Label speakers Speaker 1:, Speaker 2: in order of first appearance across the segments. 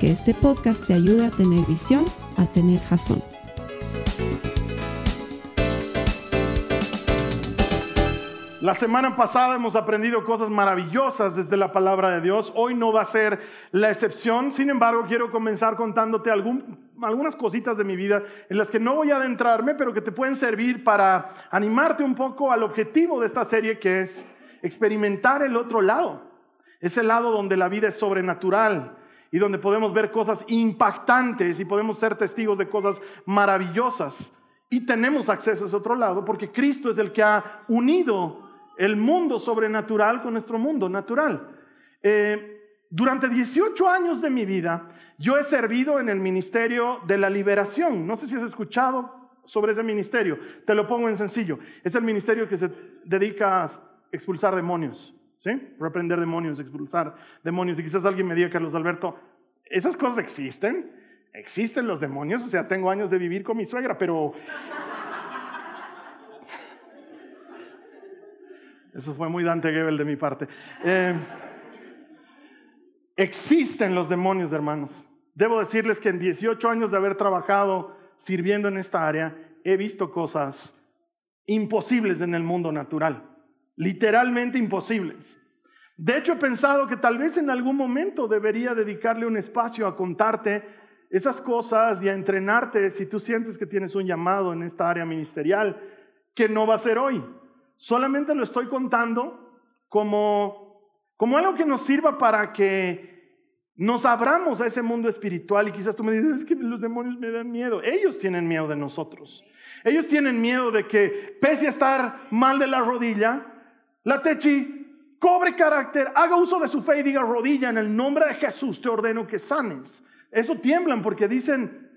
Speaker 1: que este podcast te ayude a tener visión, a tener jazón.
Speaker 2: La semana pasada hemos aprendido cosas maravillosas desde la palabra de Dios. Hoy no va a ser la excepción. Sin embargo, quiero comenzar contándote algún, algunas cositas de mi vida en las que no voy a adentrarme, pero que te pueden servir para animarte un poco al objetivo de esta serie, que es experimentar el otro lado. Ese lado donde la vida es sobrenatural y donde podemos ver cosas impactantes y podemos ser testigos de cosas maravillosas. Y tenemos acceso a ese otro lado porque Cristo es el que ha unido el mundo sobrenatural con nuestro mundo natural. Eh, durante 18 años de mi vida, yo he servido en el Ministerio de la Liberación. No sé si has escuchado sobre ese ministerio. Te lo pongo en sencillo. Es el ministerio que se dedica a expulsar demonios. ¿Sí? Reprender demonios, expulsar demonios. Y quizás alguien me diga, Carlos Alberto, ¿esas cosas existen? ¿Existen los demonios? O sea, tengo años de vivir con mi suegra, pero... Eso fue muy Dante Gebel de mi parte. Eh, Existen los demonios, hermanos. Debo decirles que en 18 años de haber trabajado sirviendo en esta área, he visto cosas imposibles en el mundo natural, literalmente imposibles. De hecho, he pensado que tal vez en algún momento debería dedicarle un espacio a contarte esas cosas y a entrenarte si tú sientes que tienes un llamado en esta área ministerial, que no va a ser hoy. Solamente lo estoy contando como como algo que nos sirva para que nos abramos a ese mundo espiritual y quizás tú me dices, es que los demonios me dan miedo. Ellos tienen miedo de nosotros. Ellos tienen miedo de que, pese a estar mal de la rodilla, la Techi cobre carácter, haga uso de su fe y diga, rodilla, en el nombre de Jesús te ordeno que sanes. Eso tiemblan porque dicen,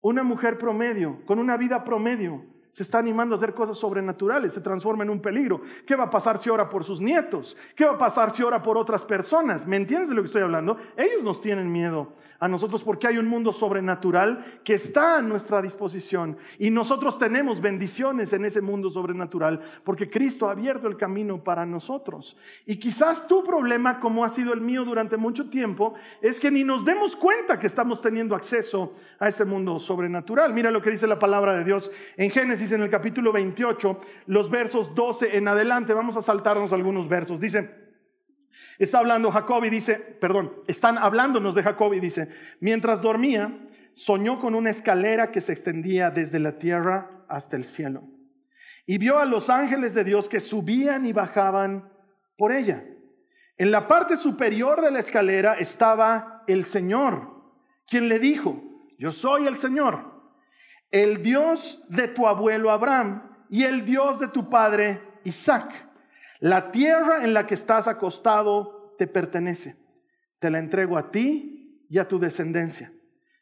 Speaker 2: una mujer promedio, con una vida promedio, se está animando a hacer cosas sobrenaturales, se transforma en un peligro. ¿Qué va a pasar si ora por sus nietos? ¿Qué va a pasar si ora por otras personas? ¿Me entiendes de lo que estoy hablando? Ellos nos tienen miedo a nosotros porque hay un mundo sobrenatural que está a nuestra disposición y nosotros tenemos bendiciones en ese mundo sobrenatural porque Cristo ha abierto el camino para nosotros. Y quizás tu problema, como ha sido el mío durante mucho tiempo, es que ni nos demos cuenta que estamos teniendo acceso a ese mundo sobrenatural. Mira lo que dice la palabra de Dios en Génesis en el capítulo 28, los versos 12 en adelante. Vamos a saltarnos algunos versos. Dice, está hablando Jacob y dice, perdón, están hablándonos de Jacob y dice, mientras dormía, soñó con una escalera que se extendía desde la tierra hasta el cielo. Y vio a los ángeles de Dios que subían y bajaban por ella. En la parte superior de la escalera estaba el Señor, quien le dijo, yo soy el Señor el Dios de tu abuelo Abraham y el Dios de tu padre Isaac. La tierra en la que estás acostado te pertenece. Te la entrego a ti y a tu descendencia.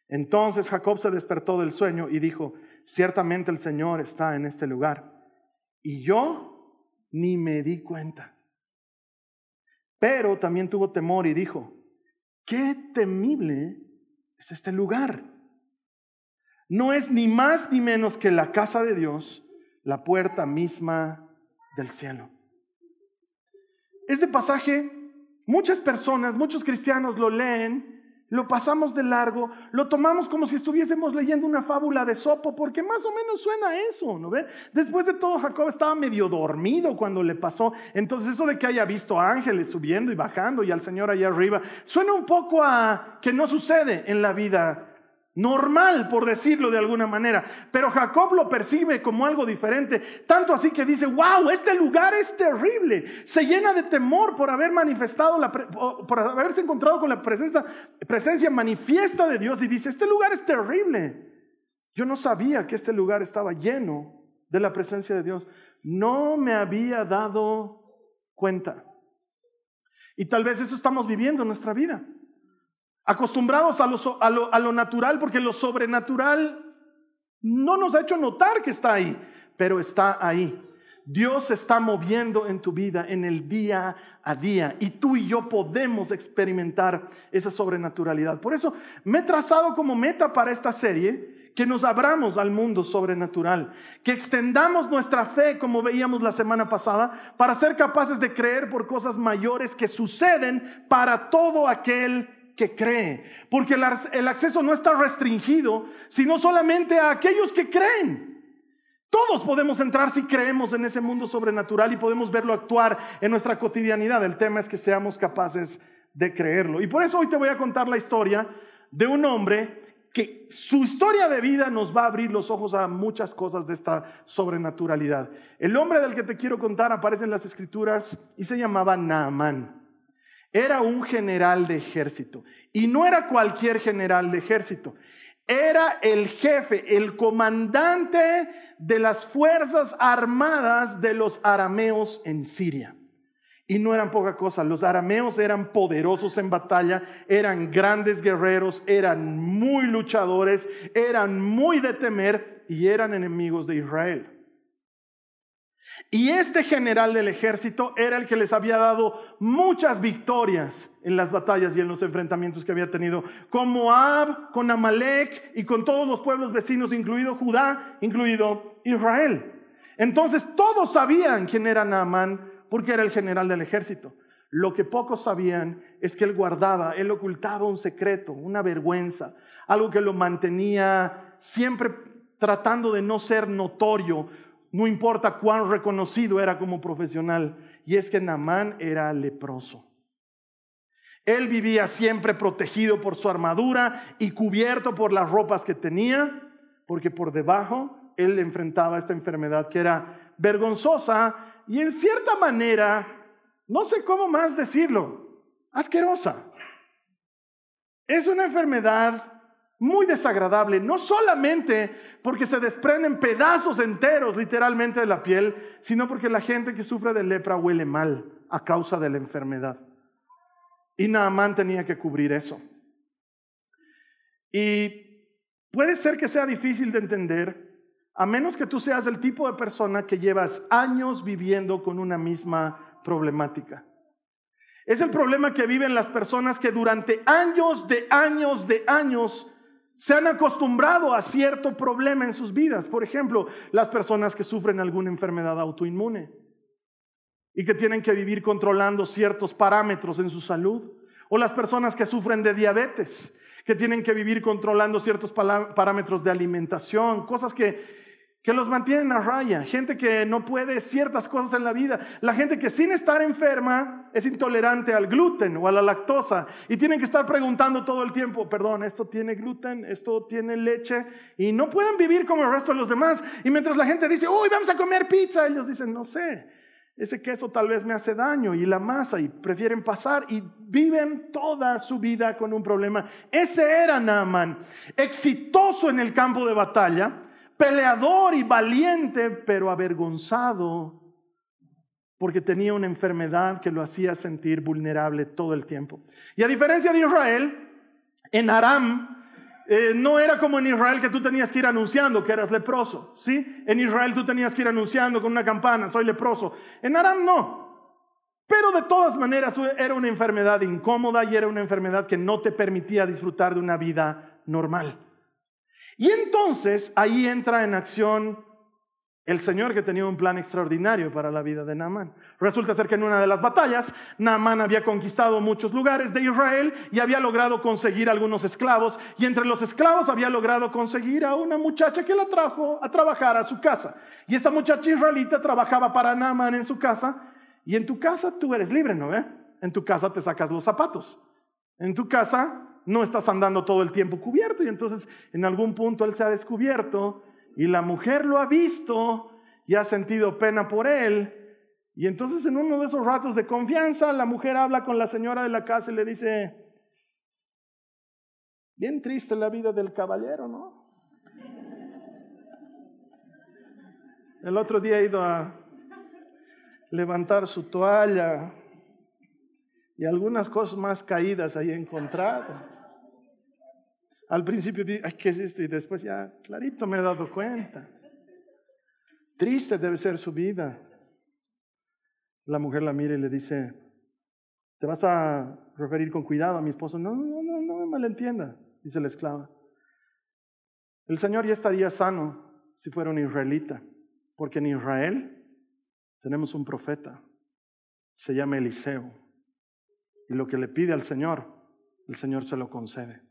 Speaker 2: Entonces Jacob se despertó del sueño y dijo, ciertamente el Señor está en este lugar. Y yo ni me di cuenta. Pero también tuvo temor y dijo, qué temible es este lugar no es ni más ni menos que la casa de Dios, la puerta misma del cielo. Este pasaje, muchas personas, muchos cristianos lo leen, lo pasamos de largo, lo tomamos como si estuviésemos leyendo una fábula de Sopo, porque más o menos suena eso, ¿no ve? Después de todo, Jacob estaba medio dormido cuando le pasó. Entonces, eso de que haya visto ángeles subiendo y bajando y al Señor allá arriba, suena un poco a que no sucede en la vida normal, por decirlo de alguna manera. Pero Jacob lo percibe como algo diferente, tanto así que dice, wow, este lugar es terrible. Se llena de temor por haber manifestado, la, por haberse encontrado con la presencia, presencia manifiesta de Dios y dice, este lugar es terrible. Yo no sabía que este lugar estaba lleno de la presencia de Dios. No me había dado cuenta. Y tal vez eso estamos viviendo en nuestra vida. Acostumbrados a lo, natural, porque lo sobrenatural no nos ha hecho notar que está ahí, pero está ahí. Dios está moviendo en tu vida en el día a día y tú y yo podemos experimentar esa sobrenaturalidad. Por eso me he trazado como meta para esta serie que nos abramos al mundo sobrenatural, que extendamos nuestra fe, como veíamos la semana pasada, para ser capaces de creer por cosas mayores que suceden para todo aquel que cree. Porque el acceso no está restringido, sino solamente a aquellos que creen. Todos podemos entrar si creemos en ese mundo sobrenatural y podemos verlo actuar en nuestra cotidianidad. El tema es que seamos capaces de creerlo. Y por eso hoy te voy a contar la historia de un hombre que su historia de vida nos va a abrir los ojos a muchas cosas de esta sobrenaturalidad. El hombre del que te quiero contar aparece en las escrituras y se llamaba Naamán. Era un general de ejército y no era cualquier general de ejército. Era el jefe, el comandante de las fuerzas armadas de los arameos en Siria. Y no eran poca cosa, los arameos eran poderosos en batalla, eran grandes guerreros, eran muy luchadores, eran muy de temer y eran enemigos de Israel. Y este general del ejército era el que les había dado muchas victorias en las batallas y en los enfrentamientos que había tenido con Moab, con Amalek y con todos los pueblos vecinos, incluido Judá, incluido Israel. Entonces todos sabían quién era Naamán porque era el general del ejército. Lo que pocos sabían es que él guardaba, él ocultaba un secreto, una vergüenza, algo que lo mantenía siempre tratando de no ser notorio, no importa cuán reconocido era como profesional, y es que Namán era leproso. Él vivía siempre protegido por su armadura y cubierto por las ropas que tenía, porque por debajo él enfrentaba esta enfermedad que era vergonzosa y en cierta manera, no sé cómo más decirlo, asquerosa. Es una enfermedad muy desagradable, no solamente porque se desprenden pedazos enteros literalmente de la piel, sino porque la gente que sufre de lepra huele mal a causa de la enfermedad. Y Naamán tenía que cubrir eso. Y puede ser que sea difícil de entender, a menos que tú seas el tipo de persona que llevas años viviendo con una misma problemática. Es el problema que viven las personas que durante años de años de años se han acostumbrado a cierto problema en sus vidas. Por ejemplo, las personas que sufren alguna enfermedad autoinmune y que tienen que vivir controlando ciertos parámetros en su salud. O las personas que sufren de diabetes, que tienen que vivir controlando ciertos parámetros de alimentación, cosas que que los mantienen a raya, gente que no puede ciertas cosas en la vida, la gente que sin estar enferma es intolerante al gluten o a la lactosa. Y tienen que estar preguntando todo el tiempo, perdón, esto tiene gluten, esto tiene leche y no pueden vivir como el resto de los demás. Y mientras la gente dice, uy, vamos a comer pizza, ellos dicen, no sé, ese queso tal vez me hace daño y la masa y prefieren pasar y viven toda su vida con un problema. Ese era Naaman, exitoso en el campo de batalla peleador y valiente, pero avergonzado porque tenía una enfermedad que lo hacía sentir vulnerable todo el tiempo. Y a diferencia de Israel, en Aram eh, no era como en Israel que tú tenías que ir anunciando que eras leproso, ¿sí? En Israel tú tenías que ir anunciando con una campana, soy leproso. En Aram no. Pero de todas maneras era una enfermedad incómoda y era una enfermedad que no te permitía disfrutar de una vida normal. Y entonces ahí entra en acción el Señor que tenía un plan extraordinario para la vida de Naamán. Resulta ser que en una de las batallas, Naamán había conquistado muchos lugares de Israel y había logrado conseguir algunos esclavos. Y entre los esclavos había logrado conseguir a una muchacha que la trajo a trabajar a su casa. Y esta muchacha israelita trabajaba para Naamán en su casa. Y en tu casa tú eres libre, ¿no? ve? En tu casa te sacas los zapatos. En tu casa no estás andando todo el tiempo cubierto y entonces en algún punto él se ha descubierto y la mujer lo ha visto y ha sentido pena por él. Y entonces en uno de esos ratos de confianza la mujer habla con la señora de la casa y le dice, bien triste la vida del caballero, ¿no? El otro día he ido a levantar su toalla y algunas cosas más caídas ahí he encontrado. Al principio dije, ay, ¿qué es esto? Y después ya, clarito me he dado cuenta. Triste debe ser su vida. La mujer la mira y le dice, ¿te vas a referir con cuidado a mi esposo? No, no, no, no me malentienda, dice la esclava. El Señor ya estaría sano si fuera un israelita, porque en Israel tenemos un profeta, se llama Eliseo, y lo que le pide al Señor, el Señor se lo concede.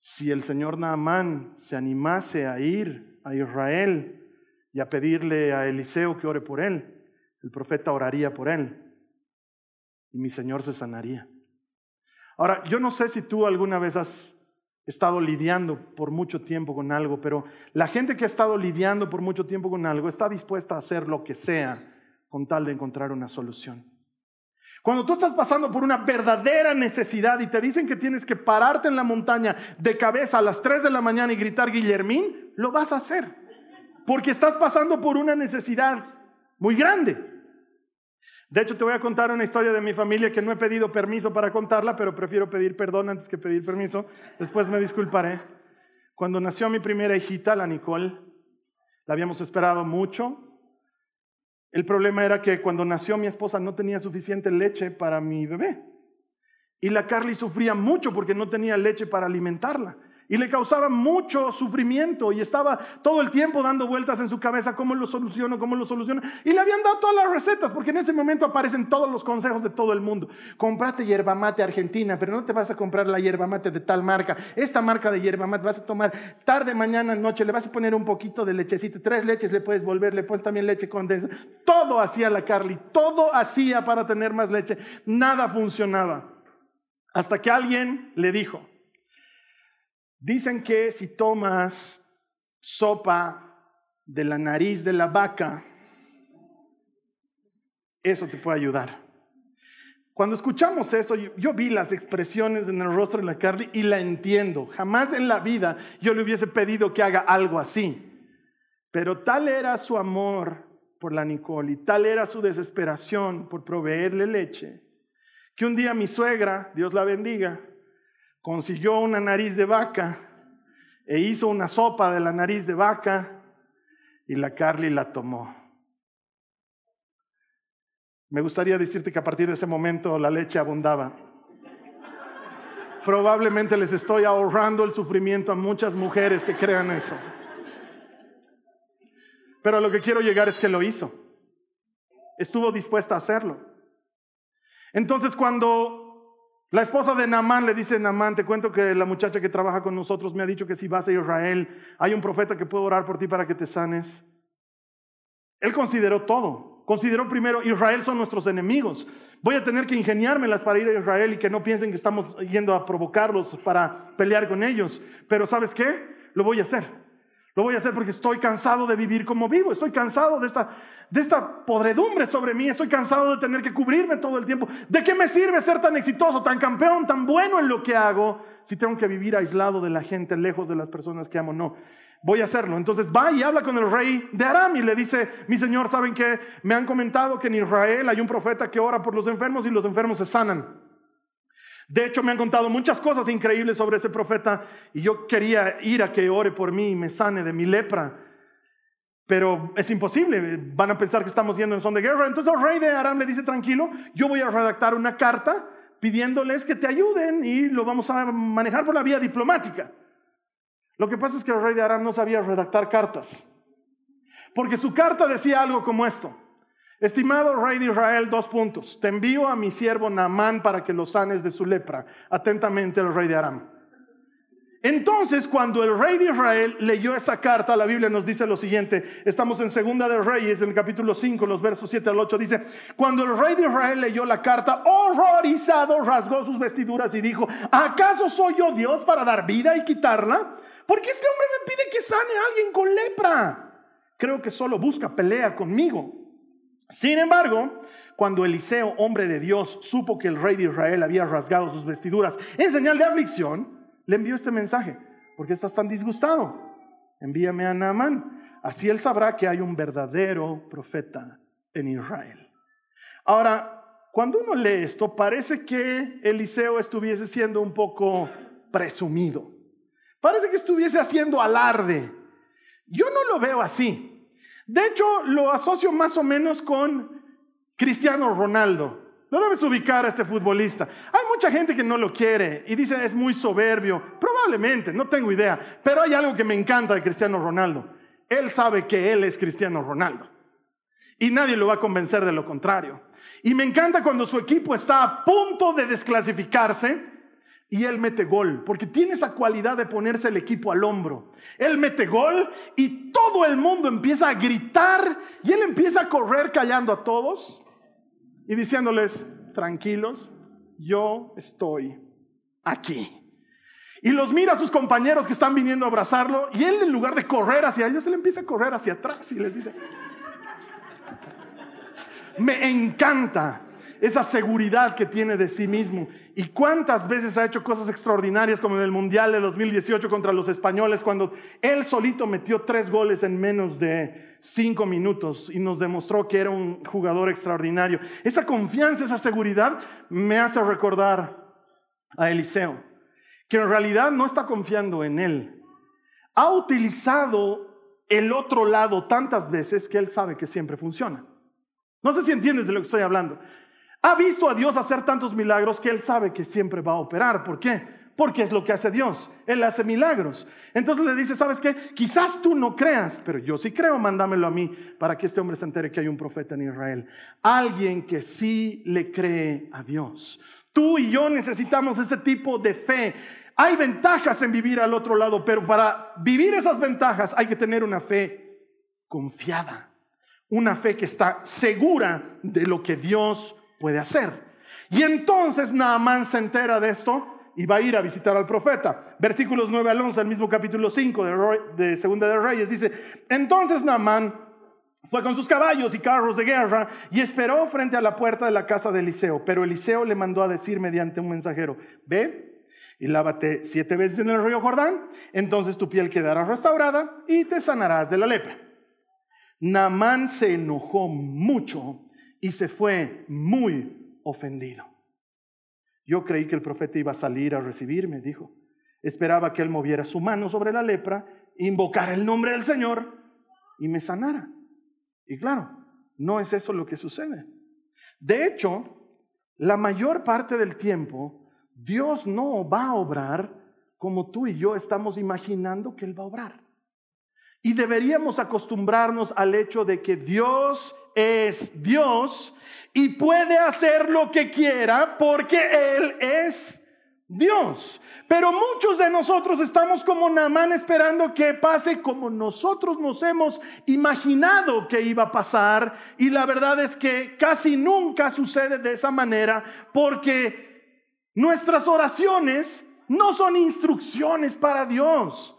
Speaker 2: Si el Señor Naamán se animase a ir a Israel y a pedirle a Eliseo que ore por él, el profeta oraría por él y mi Señor se sanaría. Ahora, yo no sé si tú alguna vez has estado lidiando por mucho tiempo con algo, pero la gente que ha estado lidiando por mucho tiempo con algo está dispuesta a hacer lo que sea con tal de encontrar una solución. Cuando tú estás pasando por una verdadera necesidad y te dicen que tienes que pararte en la montaña de cabeza a las 3 de la mañana y gritar Guillermín, lo vas a hacer. Porque estás pasando por una necesidad muy grande. De hecho, te voy a contar una historia de mi familia que no he pedido permiso para contarla, pero prefiero pedir perdón antes que pedir permiso. Después me disculparé. Cuando nació mi primera hijita, la Nicole, la habíamos esperado mucho. El problema era que cuando nació mi esposa no tenía suficiente leche para mi bebé. Y la Carly sufría mucho porque no tenía leche para alimentarla y le causaba mucho sufrimiento y estaba todo el tiempo dando vueltas en su cabeza, ¿cómo lo soluciono? ¿Cómo lo soluciono? Y le habían dado todas las recetas, porque en ese momento aparecen todos los consejos de todo el mundo. Comprate hierba mate argentina, pero no te vas a comprar la hierba mate de tal marca. Esta marca de hierba mate vas a tomar tarde, mañana, noche, le vas a poner un poquito de lechecito, tres leches le puedes volver, le pones también leche condensada. Todo hacía la Carly, todo hacía para tener más leche. Nada funcionaba. Hasta que alguien le dijo, Dicen que si tomas sopa de la nariz de la vaca, eso te puede ayudar. Cuando escuchamos eso, yo, vi las expresiones en el rostro de la Carly y la entiendo. Jamás en la vida yo le hubiese pedido que haga algo así. Pero tal era su amor por la Nicole y tal era su desesperación por proveerle leche, que un día mi suegra, Dios la bendiga, consiguió una nariz de vaca e hizo una sopa de la nariz de vaca y la Carly la tomó. Me gustaría decirte que a partir de ese momento la leche abundaba. Probablemente les estoy ahorrando el sufrimiento a muchas mujeres que crean eso. Pero lo que quiero llegar es que lo hizo. Estuvo dispuesta a hacerlo. Entonces cuando la esposa de Namán le dice, Namán, te cuento que la muchacha que trabaja con nosotros me ha dicho que si vas a Israel, hay un profeta que puede orar por ti para que te sanes. Él consideró todo. Consideró primero, Israel son nuestros enemigos. Voy a tener que ingeniármelas para ir a Israel y que no piensen que estamos yendo a provocarlos para pelear con ellos. Pero ¿sabes qué? Lo voy a hacer. Lo voy a hacer porque estoy cansado de vivir como vivo. Estoy cansado de esta, de esta podredumbre sobre mí. Estoy cansado de tener que cubrirme todo el tiempo. ¿De qué me sirve ser tan exitoso, tan campeón, tan bueno en lo que hago si tengo que vivir aislado de la gente, lejos de las personas que amo? No. Voy a hacerlo. Entonces va y habla con el rey de Aram y le dice, mi señor, ¿saben que Me han comentado que en Israel hay un profeta que ora por los enfermos y los enfermos se sanan. De hecho, me han contado muchas cosas increíbles sobre ese profeta y yo quería ir a que ore por mí y me sane de mi lepra. Pero es imposible, van a pensar que estamos yendo en son de guerra. Entonces el rey de Aram le dice, tranquilo, yo voy a redactar una carta pidiéndoles que te ayuden y lo vamos a manejar por la vía diplomática. Lo que pasa es que el rey de Aram no sabía redactar cartas. Porque su carta decía algo como esto. Estimado rey de Israel, dos puntos. Te envío a mi siervo Naamán para que lo sanes de su lepra. Atentamente el rey de Aram. Entonces, cuando el rey de Israel leyó esa carta, la Biblia nos dice lo siguiente. Estamos en Segunda de Reyes, en el capítulo 5, los versos 7 al 8. Dice, cuando el rey de Israel leyó la carta, horrorizado, rasgó sus vestiduras y dijo, ¿acaso soy yo Dios para dar vida y quitarla? Porque este hombre me pide que sane a alguien con lepra. Creo que solo busca pelea conmigo. Sin embargo, cuando Eliseo, hombre de Dios, supo que el rey de Israel había rasgado sus vestiduras en señal de aflicción, le envió este mensaje. ¿Por qué estás tan disgustado? Envíame a Naamán. Así él sabrá que hay un verdadero profeta en Israel. Ahora, cuando uno lee esto, parece que Eliseo estuviese siendo un poco presumido. Parece que estuviese haciendo alarde. Yo no lo veo así. De hecho, lo asocio más o menos con Cristiano Ronaldo. Lo debes ubicar a este futbolista. Hay mucha gente que no lo quiere y dice es muy soberbio. Probablemente, no tengo idea. Pero hay algo que me encanta de Cristiano Ronaldo. Él sabe que él es Cristiano Ronaldo. Y nadie lo va a convencer de lo contrario. Y me encanta cuando su equipo está a punto de desclasificarse y él mete gol, porque tiene esa cualidad de ponerse el equipo al hombro. Él mete gol y todo el mundo empieza a gritar y él empieza a correr callando a todos y diciéndoles, tranquilos, yo estoy aquí. Y los mira a sus compañeros que están viniendo a abrazarlo y él en lugar de correr hacia ellos, él empieza a correr hacia atrás y les dice, me encanta esa seguridad que tiene de sí mismo. ¿Y cuántas veces ha hecho cosas extraordinarias como en el Mundial de 2018 contra los españoles, cuando él solito metió tres goles en menos de cinco minutos y nos demostró que era un jugador extraordinario? Esa confianza, esa seguridad me hace recordar a Eliseo, que en realidad no está confiando en él. Ha utilizado el otro lado tantas veces que él sabe que siempre funciona. No sé si entiendes de lo que estoy hablando. Ha visto a Dios hacer tantos milagros que él sabe que siempre va a operar. ¿Por qué? Porque es lo que hace Dios. Él hace milagros. Entonces le dice, ¿sabes qué? Quizás tú no creas, pero yo sí creo, mándamelo a mí para que este hombre se entere que hay un profeta en Israel. Alguien que sí le cree a Dios. Tú y yo necesitamos ese tipo de fe. Hay ventajas en vivir al otro lado, pero para vivir esas ventajas hay que tener una fe confiada. Una fe que está segura de lo que Dios puede hacer. Y entonces Naamán se entera de esto y va a ir a visitar al profeta. Versículos 9 al 11 del mismo capítulo 5 de, de Segunda de Reyes dice, entonces Naamán fue con sus caballos y carros de guerra y esperó frente a la puerta de la casa de Eliseo. Pero Eliseo le mandó a decir mediante un mensajero, ve y lávate siete veces en el río Jordán, entonces tu piel quedará restaurada y te sanarás de la lepra. Naamán se enojó mucho y se fue muy ofendido. Yo creí que el profeta iba a salir a recibirme, dijo. Esperaba que él moviera su mano sobre la lepra, invocara el nombre del Señor y me sanara. Y claro, no es eso lo que sucede. De hecho, la mayor parte del tiempo, Dios no va a obrar como tú y yo estamos imaginando que Él va a obrar. Y deberíamos acostumbrarnos al hecho de que Dios es Dios y puede hacer lo que quiera porque Él es Dios. Pero muchos de nosotros estamos como Namán esperando que pase como nosotros nos hemos imaginado que iba a pasar. Y la verdad es que casi nunca sucede de esa manera porque nuestras oraciones no son instrucciones para Dios.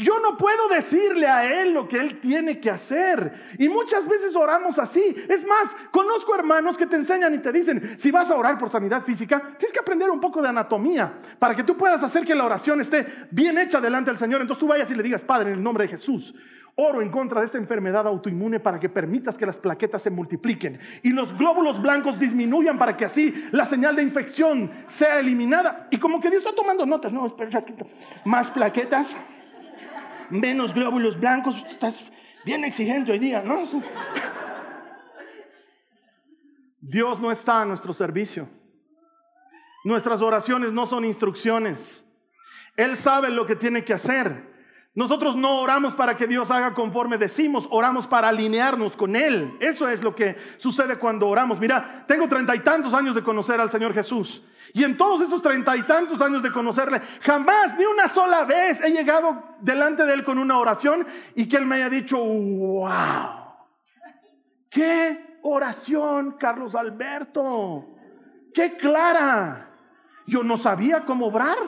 Speaker 2: Yo no puedo decirle a Él lo que Él tiene que hacer. Y muchas veces oramos así. Es más, conozco hermanos que te enseñan y te dicen, si vas a orar por sanidad física, tienes que aprender un poco de anatomía para que tú puedas hacer que la oración esté bien hecha delante del Señor. Entonces tú vayas y le digas, Padre, en el nombre de Jesús, oro en contra de esta enfermedad autoinmune para que permitas que las plaquetas se multipliquen y los glóbulos blancos disminuyan para que así la señal de infección sea eliminada. Y como que Dios está tomando notas, no, espera, más plaquetas menos glóbulos blancos, estás bien exigente hoy día, ¿no? Dios no está a nuestro servicio. Nuestras oraciones no son instrucciones. Él sabe lo que tiene que hacer. Nosotros no oramos para que Dios haga conforme decimos, oramos para alinearnos con Él. Eso es lo que sucede cuando oramos. Mira, tengo treinta y tantos años de conocer al Señor Jesús. Y en todos estos treinta y tantos años de conocerle, jamás, ni una sola vez he llegado delante de Él con una oración y que Él me haya dicho, wow, qué oración, Carlos Alberto, qué clara. Yo no sabía cómo obrar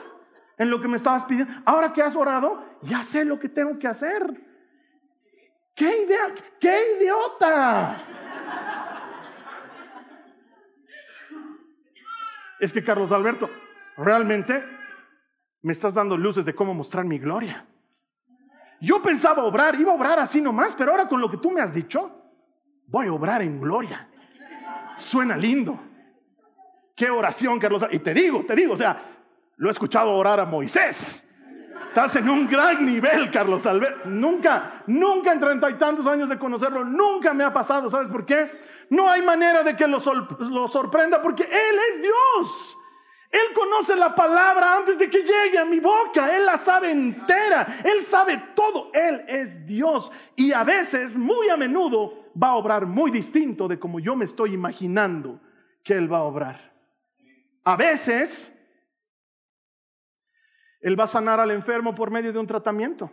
Speaker 2: en lo que me estabas pidiendo. Ahora que has orado, ya sé lo que tengo que hacer. ¿Qué idea? ¿Qué idiota? Es que Carlos Alberto, realmente me estás dando luces de cómo mostrar mi gloria. Yo pensaba obrar, iba a obrar así nomás, pero ahora con lo que tú me has dicho, voy a obrar en gloria. Suena lindo. Qué oración, Carlos. Y te digo, te digo, o sea, Lo he escuchado orar a Moisés. Estás en un gran nivel, Carlos Alberto. Nunca, nunca en treinta y tantos años de conocerlo, nunca me ha pasado. ¿Sabes por qué? No hay manera de que lo, sorprenda porque Él es Dios. Él conoce la palabra antes de que llegue a mi boca. Él la sabe entera. Él sabe todo. Él es Dios. Y a veces, muy a menudo, va a obrar muy distinto de como yo me estoy imaginando que Él va a obrar. A veces, Él va a sanar al enfermo por medio de un tratamiento.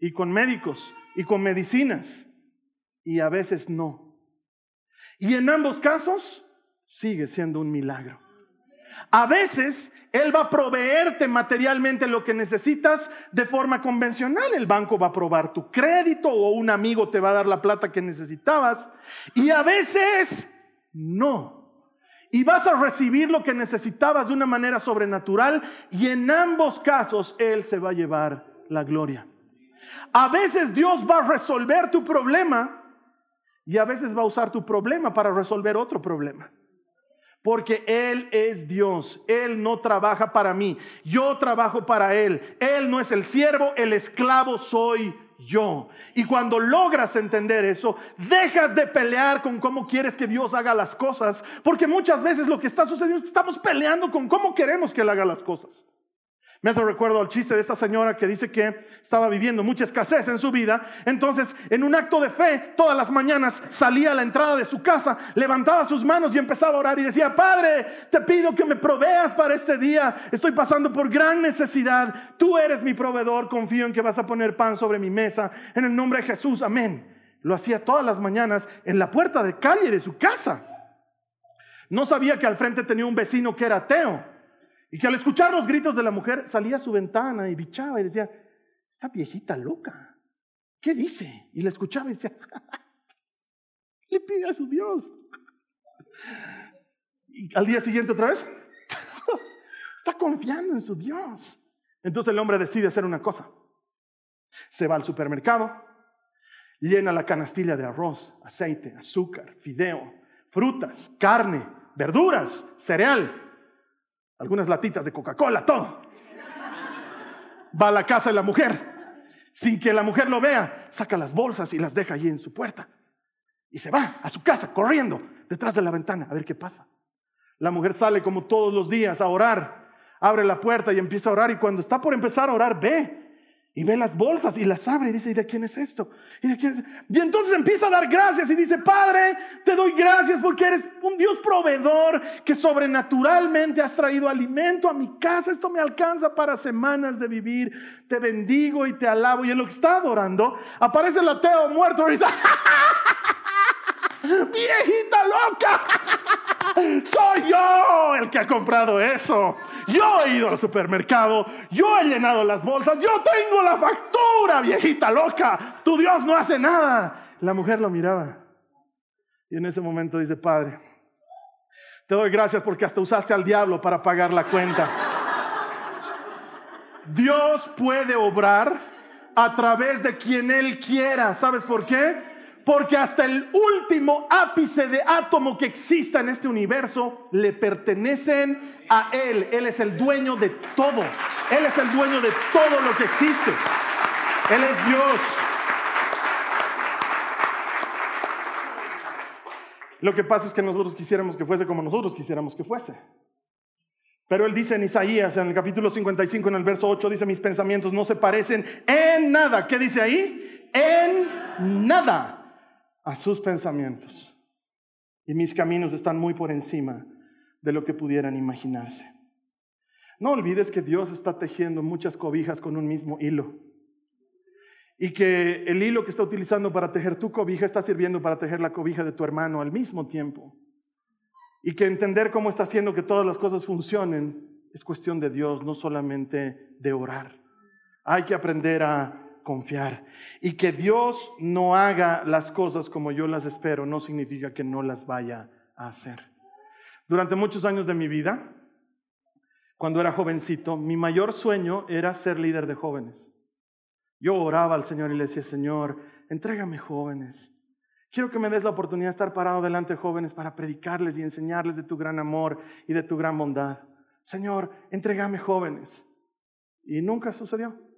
Speaker 2: Y con médicos. Y con medicinas. Y a veces no. Y en ambos casos, sigue siendo un milagro. A veces Él va a proveerte materialmente lo que necesitas de forma convencional. El banco va a probar tu crédito o un amigo te va a dar la plata que necesitabas. Y a veces no. Y vas a recibir lo que necesitabas de una manera sobrenatural y en ambos casos Él se va a llevar la gloria. A veces Dios va a resolver tu problema y a veces va a usar tu problema para resolver otro problema. Porque Él es Dios, Él no trabaja para mí, yo trabajo para Él. Él no es el siervo, el esclavo soy yo. Y cuando logras entender eso, dejas de pelear con cómo quieres que Dios haga las cosas, porque muchas veces lo que está sucediendo es que estamos peleando con cómo queremos que Él haga las cosas. Me hace recuerdo al chiste de esta señora que dice que estaba viviendo mucha escasez en su vida. Entonces, en un acto de fe, todas las mañanas salía a la entrada de su casa, levantaba sus manos y empezaba a orar y decía, Padre, te pido que me proveas para este día. Estoy pasando por gran necesidad. Tú eres mi proveedor. Confío en que vas a poner pan sobre mi mesa. En el nombre de Jesús, amén. Lo hacía todas las mañanas en la puerta de calle de su casa. No sabía que al frente tenía un vecino que era ateo. Y que al escuchar los gritos de la mujer salía a su ventana y bichaba y decía, esta viejita loca, ¿qué dice? Y le escuchaba y decía, le pide a su Dios. Y al día siguiente otra vez, está confiando en su Dios. Entonces el hombre decide hacer una cosa. Se va al supermercado, llena la canastilla de arroz, aceite, azúcar, fideo, frutas, carne, verduras, cereal algunas latitas de Coca-Cola, todo. Va a la casa de la mujer, sin que la mujer lo vea, saca las bolsas y las deja allí en su puerta. Y se va a su casa corriendo detrás de la ventana a ver qué pasa. La mujer sale como todos los días a orar, abre la puerta y empieza a orar y cuando está por empezar a orar ve y ve las bolsas y las abre y dice, ¿y de quién es esto? ¿Y, quién y entonces empieza a dar gracias y dice, Padre, te doy gracias porque eres un Dios proveedor que sobrenaturalmente has traído alimento a mi casa. Esto me alcanza para semanas de vivir. Te bendigo y te alabo. Y en lo que está adorando, aparece el ateo muerto y dice, viejita loca. Soy yo el que ha comprado eso. Yo he ido al supermercado, yo he llenado las bolsas, yo tengo la factura, viejita loca. Tu Dios no hace nada. La mujer lo miraba. Y en ese momento dice, Padre, te doy gracias porque hasta usaste al diablo para pagar la cuenta. Dios puede obrar a través de quien Él quiera. ¿Sabes por qué? Porque hasta el último ápice de átomo que exista en este universo le pertenecen a Él. Él es el dueño de todo. Él es el dueño de todo lo que existe. Él es Dios. Lo que pasa es que nosotros quisiéramos que fuese como nosotros quisiéramos que fuese. Pero él dice en Isaías, en el capítulo 55, en el verso 8, dice, mis pensamientos no se parecen en nada. ¿Qué dice ahí? En nada a sus pensamientos. Y mis caminos están muy por encima de lo que pudieran imaginarse. No olvides que Dios está tejiendo muchas cobijas con un mismo hilo. Y que el hilo que está utilizando para tejer tu cobija está sirviendo para tejer la cobija de tu hermano al mismo tiempo. Y que entender cómo está haciendo que todas las cosas funcionen es cuestión de Dios, no solamente de orar. Hay que aprender a confiar. Y que Dios no haga las cosas como yo las espero no significa que no las vaya a hacer. Durante muchos años de mi vida, cuando era jovencito, mi mayor sueño era ser líder de jóvenes. Yo oraba al Señor y le decía, Señor, entrégame jóvenes. Quiero que me des la oportunidad de estar parado delante de jóvenes para predicarles y enseñarles de tu gran amor y de tu gran bondad. Señor, entregame jóvenes. Y nunca sucedió.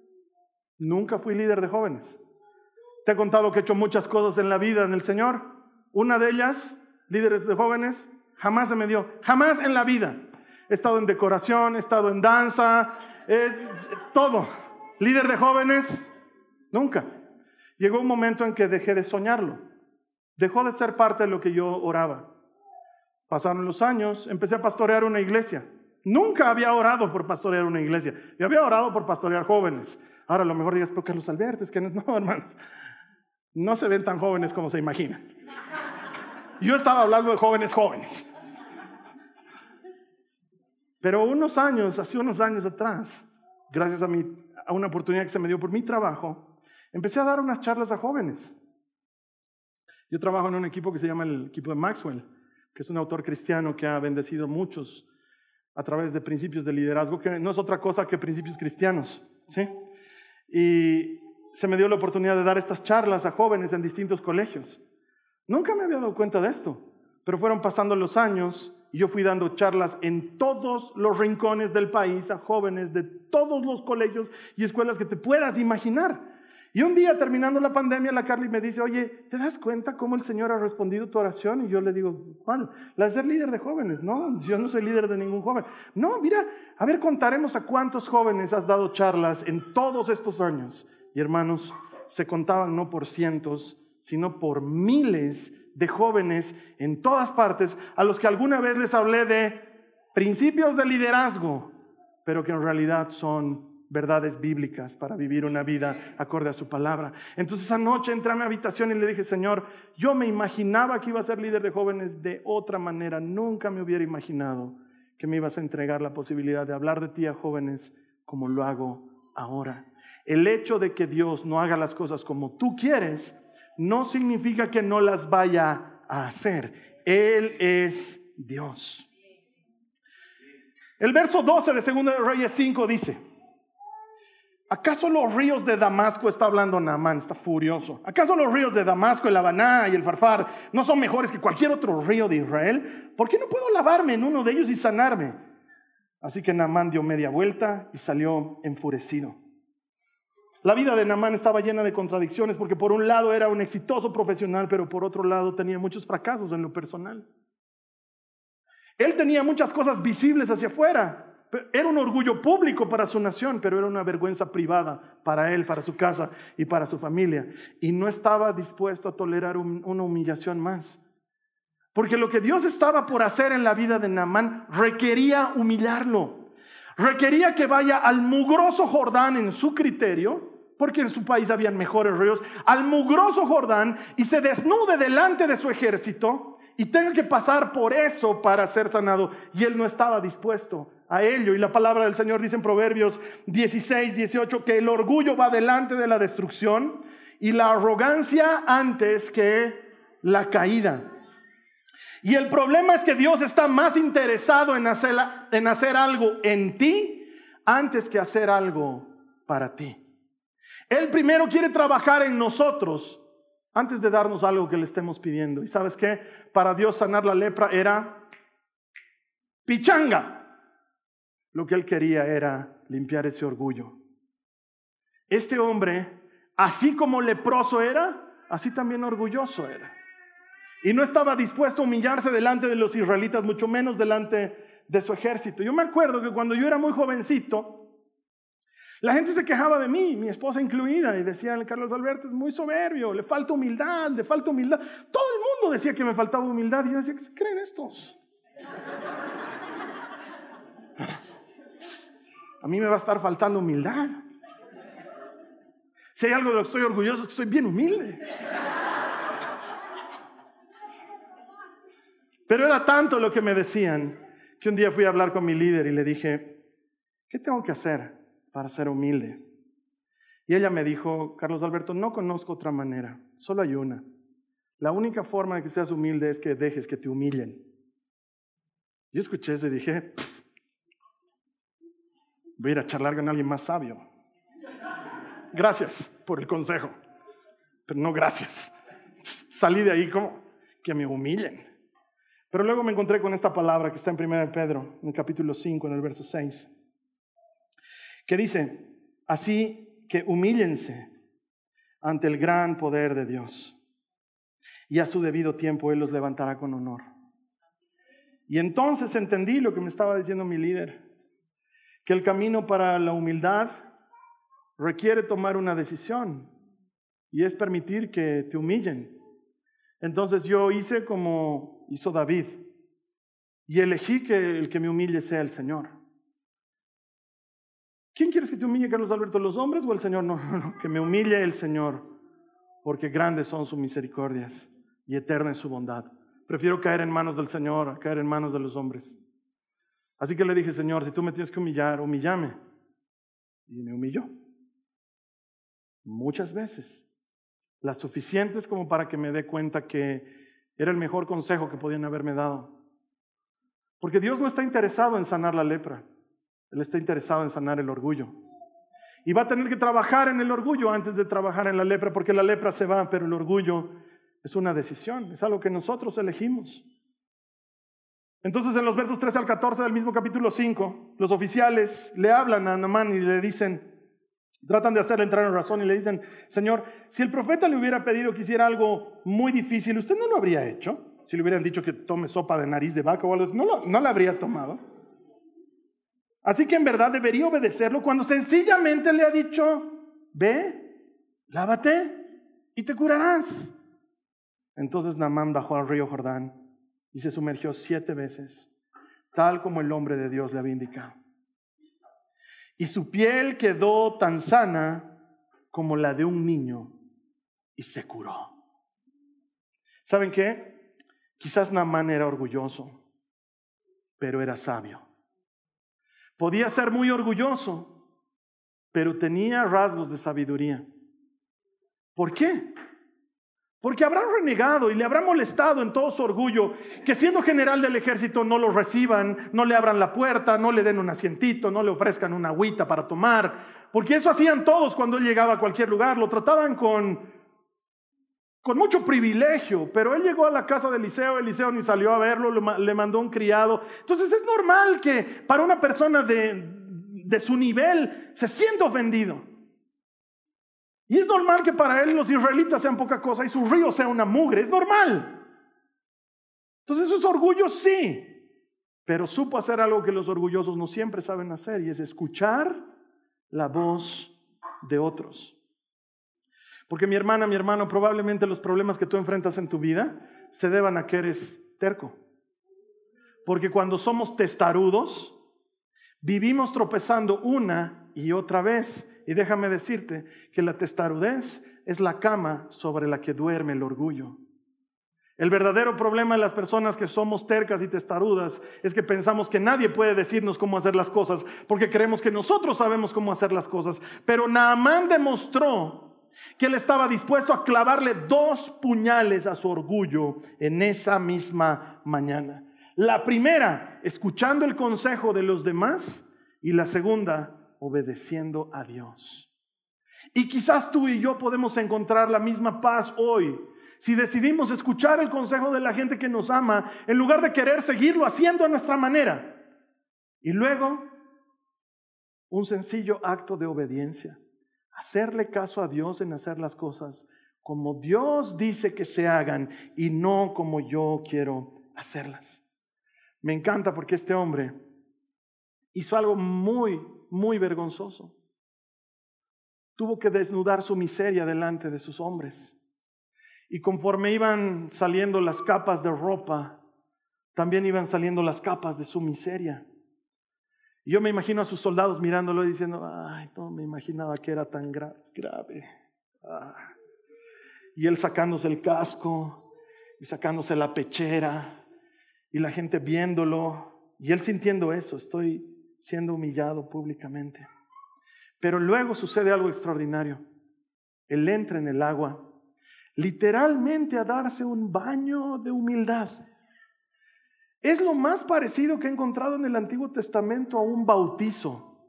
Speaker 2: Nunca fui líder de jóvenes. Te he contado que he hecho muchas cosas en la vida en el Señor. Una de ellas, líderes de jóvenes, jamás se me dio. Jamás en la vida. He estado en decoración, he estado en danza, todo. Líder de jóvenes, nunca. Llegó un momento en que dejé de soñarlo. Dejó de ser parte de lo que yo oraba. Pasaron los años, empecé a pastorear una iglesia. Nunca había orado por pastorear una iglesia. Yo había orado por pastorear jóvenes. Ahora a lo mejor digas, pero Carlos Alberto, es que no, hermanos. No se ven tan jóvenes como se imaginan. Yo estaba hablando de jóvenes jóvenes. Pero unos años, hace unos años atrás, gracias a, a una oportunidad que se me dio por mi trabajo, empecé a dar unas charlas a jóvenes. Yo trabajo en un equipo que se llama el equipo de Maxwell, que es un autor cristiano que ha bendecido muchos a través de principios de liderazgo, que no es otra cosa que principios cristianos. ¿sí? Y se me dio la oportunidad de dar estas charlas a jóvenes en distintos colegios. Nunca me había dado cuenta de esto, pero fueron pasando los años y yo fui dando charlas en todos los rincones del país a jóvenes de todos los colegios y escuelas que te puedas imaginar. Y un día terminando la pandemia, la Carly me dice, oye, ¿te das cuenta cómo el Señor ha respondido tu oración? Y yo le digo, ¿cuál? La de ser líder de jóvenes. No, yo no soy líder de ningún joven. No, mira, a ver, contaremos a cuántos jóvenes has dado charlas en todos estos años. Y hermanos, se contaban no por cientos, sino por miles de jóvenes en todas partes a los que alguna vez les hablé de principios de liderazgo, pero que en realidad son verdades bíblicas para vivir una vida acorde a su palabra. Entonces esa noche entré a mi habitación y le dije, Señor, yo me imaginaba que iba a ser líder de jóvenes de otra manera, nunca me hubiera imaginado que me ibas a entregar la posibilidad de hablar de ti a jóvenes como lo hago ahora. El hecho de que Dios no haga las cosas como tú quieres no significa que no las vaya a hacer. Él es Dios. El verso 12 de 2 de Reyes 5 dice, ¿acaso los ríos de Damasco, está hablando Naamán, está furioso, ¿acaso los ríos de Damasco, el Habaná y el Farfar no son mejores que cualquier otro río de Israel? ¿Por qué no puedo lavarme en uno de ellos y sanarme? Así que Naamán dio media vuelta y salió enfurecido. La vida de Namán estaba llena de contradicciones porque por un lado era un exitoso profesional, pero por otro lado tenía muchos fracasos en lo personal. Él tenía muchas cosas visibles hacia afuera. Era un orgullo público para su nación, pero era una vergüenza privada para él, para su casa y para su familia. Y no estaba dispuesto a tolerar una humillación más. Porque lo que Dios estaba por hacer en la vida de Namán requería humillarlo. Requería que vaya al mugroso Jordán en su criterio porque en su país habían mejores ríos, al mugroso Jordán y se desnude delante de su ejército y tenga que pasar por eso para ser sanado. Y él no estaba dispuesto a ello. Y la palabra del Señor dice en Proverbios 16, 18 que el orgullo va delante de la destrucción y la arrogancia antes que la caída. Y el problema es que Dios está más interesado en hacer, en hacer algo en ti antes que hacer algo para ti. Él primero quiere trabajar en nosotros antes de darnos algo que le estemos pidiendo. ¿Y sabes qué? Para Dios sanar la lepra era pichanga. Lo que él quería era limpiar ese orgullo. Este hombre, así como leproso era, así también orgulloso era. Y no estaba dispuesto a humillarse delante de los israelitas, mucho menos delante de su ejército. Yo me acuerdo que cuando yo era muy jovencito, la gente se quejaba de mí, mi esposa incluida, y decían, Carlos Alberto es muy soberbio, le falta humildad, le falta humildad. Todo el mundo decía que me faltaba humildad, y yo decía, ¿qué se creen estos? A mí me va a estar faltando humildad. Si hay algo de lo que estoy orgulloso es que soy bien humilde. Pero era tanto lo que me decían que un día fui a hablar con mi líder y le dije, ¿qué tengo que hacer para ser humilde. Y ella me dijo, Carlos Alberto, no conozco otra manera, solo hay una. La única forma de que seas humilde es que dejes que te humillen. Yo escuché eso y dije, voy a ir a charlar con alguien más sabio. Gracias por el consejo, pero no gracias. Salí de ahí como que me humillen. Pero luego me encontré con esta palabra que está en 1 Pedro, en el capítulo 5, en el verso 6, que dice, así que humíllense ante el gran poder de Dios, y a su debido tiempo Él los levantará con honor. Y entonces entendí lo que me estaba diciendo mi líder, que el camino para la humildad requiere tomar una decisión y es permitir que te humillen. Entonces yo hice como hizo David y elegí que el que me humille sea el Señor. ¿Quién quieres que te humille, Carlos Alberto? ¿Los hombres o el Señor? No, no, no, que me humille el Señor, porque grandes son sus misericordias y eterna es su bondad. Prefiero caer en manos del Señor a caer en manos de los hombres. Así que le dije, Señor, si tú me tienes que humillar, humillame. Y me humilló. Muchas veces. Las suficientes como para que me dé cuenta que era el mejor consejo que podían haberme dado. Porque Dios no está interesado en sanar la lepra. Él está interesado en sanar el orgullo. Y va a tener que trabajar en el orgullo antes de trabajar en la lepra, porque la lepra se va, pero el orgullo es una decisión, es algo que nosotros elegimos. Entonces en los versos 13 al 14 del mismo capítulo 5, los oficiales le hablan a Namán y le dicen, tratan de hacerle entrar en razón y le dicen, Señor, si el profeta le hubiera pedido que hiciera algo muy difícil, ¿usted no lo habría hecho? Si le hubieran dicho que tome sopa de nariz de vaca o algo no lo, no lo habría tomado. Así que en verdad debería obedecerlo cuando sencillamente le ha dicho, ve, lávate y te curarás. Entonces Namán bajó al río Jordán y se sumergió siete veces, tal como el hombre de Dios le había indicado. Y su piel quedó tan sana como la de un niño y se curó. ¿Saben qué? Quizás Namán era orgulloso, pero era sabio. Podía ser muy orgulloso, pero tenía rasgos de sabiduría. ¿Por qué? Porque habrán renegado y le habrá molestado en todo su orgullo que siendo general del ejército no lo reciban, no le abran la puerta, no le den un asientito, no le ofrezcan una agüita para tomar. Porque eso hacían todos cuando él llegaba a cualquier lugar. Lo trataban con, con mucho privilegio. Pero él llegó a la casa de Eliseo, Eliseo ni salió a verlo, le mandó un criado. Entonces es normal que para una persona de, su nivel se sienta ofendido. Y es normal que para él los israelitas sean poca cosa y su río sea una mugre, es normal. Entonces eso es orgullo, sí, pero supo hacer algo que los orgullosos no siempre saben hacer y es escuchar la voz de otros. Porque mi hermana, mi hermano, probablemente los problemas que tú enfrentas en tu vida se deban a que eres terco. Porque cuando somos testarudos, vivimos tropezando una y otra vez y déjame decirte que la testarudez es la cama sobre la que duerme el orgullo. El verdadero problema de las personas que somos tercas y testarudas es que pensamos que nadie puede decirnos cómo hacer las cosas porque creemos que nosotros sabemos cómo hacer las cosas. Pero Naamán demostró que él estaba dispuesto a clavarle dos puñales a su orgullo en esa misma mañana. La primera, escuchando el consejo de los demás, y la segunda, obedeciendo a Dios. Y quizás tú y yo podemos encontrar la misma paz hoy si decidimos escuchar el consejo de la gente que nos ama en lugar de querer seguirlo haciendo a nuestra manera. Y luego, un sencillo acto de obediencia. Hacerle caso a Dios en hacer las cosas como Dios dice que se hagan y no como yo quiero hacerlas. Me encanta porque este hombre hizo algo muy, muy vergonzoso. Tuvo que desnudar su miseria delante de sus hombres. Y conforme iban saliendo las capas de ropa, también iban saliendo las capas de su miseria. Yo me imagino a sus soldados mirándolo y diciendo, ay, no me imaginaba que era tan grave. Ah. Y él sacándose el casco y sacándose la pechera y la gente viéndolo y él sintiendo eso, estoy siendo humillado públicamente. Pero luego sucede algo extraordinario. Él entra en el agua, literalmente a darse un baño de humildad. Es lo más parecido que he encontrado en el Antiguo Testamento a un bautizo,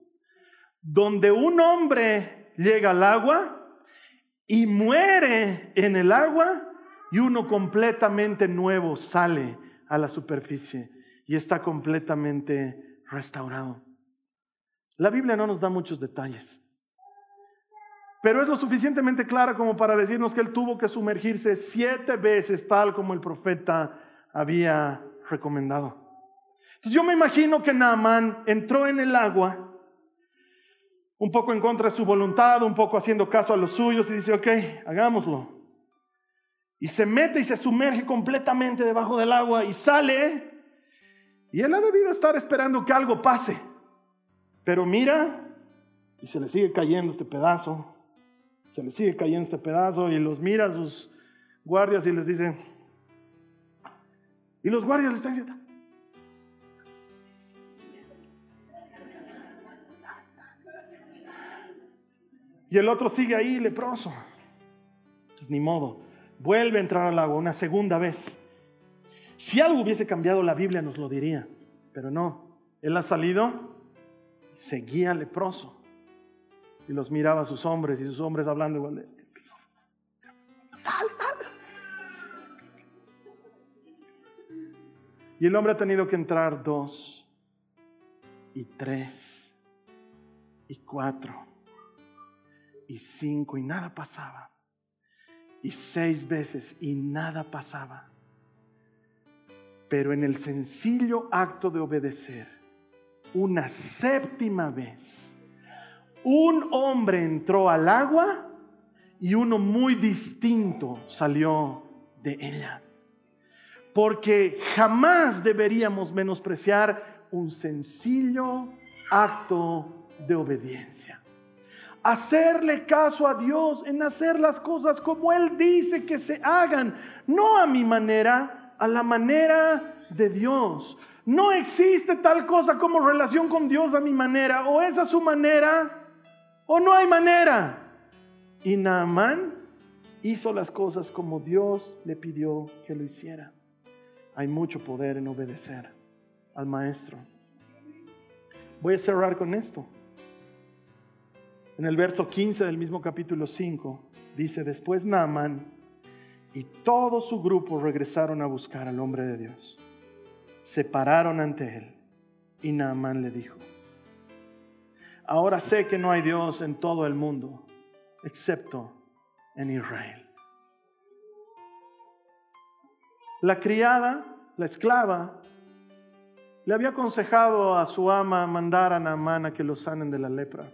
Speaker 2: donde un hombre llega al agua y muere en el agua y uno completamente nuevo sale a la superficie y está completamente restaurado. La Biblia no nos da muchos detalles, pero es lo suficientemente clara como para decirnos que él tuvo que sumergirse siete veces tal como el profeta había recomendado. Entonces yo me imagino que Naamán entró en el agua un poco en contra de su voluntad, un poco haciendo caso a los suyos y dice, ok, hagámoslo. Y se mete y se sumerge completamente debajo del agua y sale. Y él ha debido estar esperando que algo pase. Pero mira, y se le sigue cayendo este pedazo. Se le sigue cayendo este pedazo y los mira a sus guardias y les dice, y los guardias le están diciendo, Y el otro sigue ahí leproso. Pues ni modo. Vuelve a entrar al agua una segunda vez. Si algo hubiese cambiado la Biblia nos lo diría. Pero no. Él ha salido, seguía leproso. Y los miraba a sus hombres y sus hombres hablando igual de... Y el hombre ha tenido que entrar dos y tres y cuatro y cinco y nada pasaba. Y seis veces y nada pasaba. Pero en el sencillo acto de obedecer, una séptima vez, un hombre entró al agua y uno muy distinto salió de ella. Porque jamás deberíamos menospreciar un sencillo acto de obediencia hacerle caso a Dios, en hacer las cosas como Él dice que se hagan, no a mi manera, a la manera de Dios. No existe tal cosa como relación con Dios a mi manera, o es a su manera, o no hay manera. Y Naamán hizo las cosas como Dios le pidió que lo hiciera. Hay mucho poder en obedecer al Maestro. Voy a cerrar con esto. En el verso 15 del mismo capítulo 5 dice, después Naaman y todo su grupo regresaron a buscar al hombre de Dios. Se pararon ante él y Naamán le dijo, ahora sé que no hay Dios en todo el mundo, excepto en Israel. La criada, la esclava, le había aconsejado a su ama mandar a Naamán a que lo sanen de la lepra.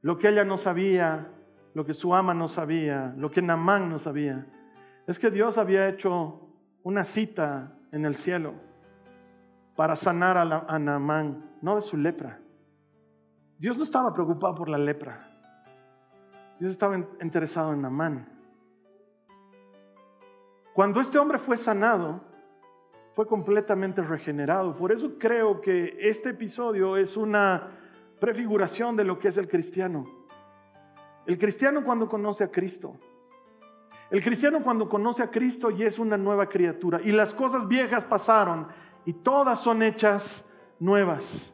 Speaker 2: Lo que ella no sabía, lo que su ama no sabía, lo que Namán no sabía, es que Dios había hecho una cita en el cielo para sanar a, la, Naamán, no de su lepra. Dios no estaba preocupado por la lepra. Dios estaba interesado en Namán. Cuando este hombre fue sanado, fue completamente regenerado. Por eso creo que este episodio es una prefiguración de lo que es el cristiano. El cristiano cuando conoce a Cristo. El cristiano cuando conoce a Cristo y es una nueva criatura. Y las cosas viejas pasaron y todas son hechas nuevas.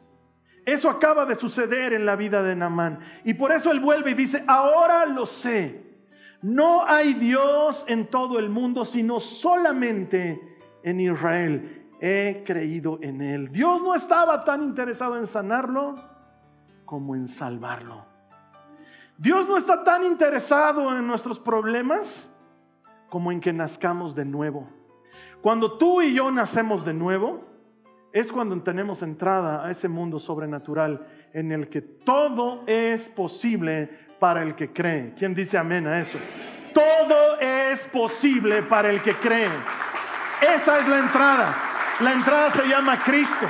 Speaker 2: Eso acaba de suceder en la vida de Namán. Y por eso él vuelve y dice, ahora lo sé. No hay Dios en todo el mundo, sino solamente en Israel. He creído en él. Dios no estaba tan interesado en sanarlo como en salvarlo. Dios no está tan interesado en nuestros problemas como en que nazcamos de nuevo. Cuando tú y yo nacemos de nuevo, es cuando tenemos entrada a ese mundo sobrenatural en el que todo es posible para el que cree. ¿Quién dice amén a eso? Todo es posible para el que cree. Esa es la entrada. La entrada se llama Cristo.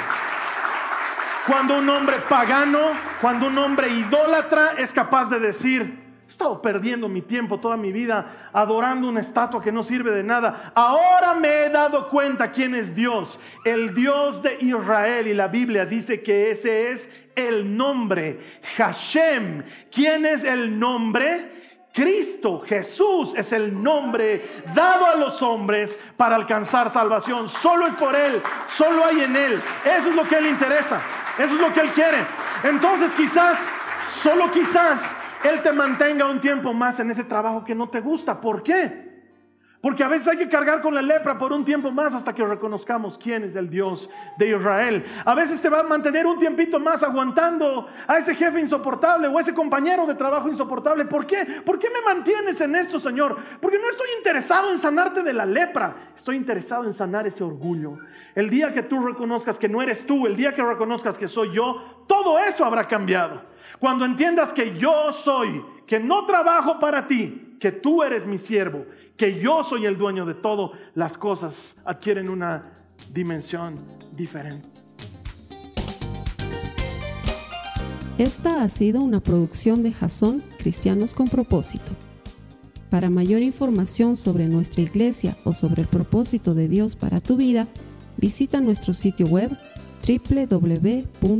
Speaker 2: Cuando un hombre pagano, cuando un hombre idólatra es capaz de decir, estado perdiendo mi tiempo toda mi vida adorando una estatua que no sirve de nada. Ahora me he dado cuenta quién es Dios, el Dios de Israel. Y la Biblia dice que ese es el nombre, Hashem. ¿Quién es el nombre? Cristo, Jesús es el nombre dado a los hombres para alcanzar salvación. Solo es por Él, solo hay en Él. Eso es lo que Él interesa. Eso es lo que Él quiere. Entonces quizás, solo quizás, Él te mantenga un tiempo más en ese trabajo que no te gusta. ¿Por qué? Porque a veces hay que cargar con la lepra por un tiempo más hasta que reconozcamos quién es el Dios de Israel. A veces te va a mantener un tiempito más aguantando a ese jefe insoportable o a ese compañero de trabajo insoportable. ¿Por qué? ¿Por qué me mantienes en esto, Señor? Porque no estoy interesado en sanarte de la lepra. Estoy interesado en sanar ese orgullo. El día que tú reconozcas que no eres tú, el día que reconozcas que soy yo, todo eso habrá cambiado. Cuando entiendas que yo soy, que no trabajo para ti, que tú eres mi siervo que yo soy el dueño de todo, las cosas adquieren una dimensión diferente.
Speaker 1: Esta ha sido una producción de Jason Cristianos con propósito. Para mayor información sobre nuestra iglesia o sobre el propósito de Dios para tu vida, visita nuestro sitio web www.jason.info.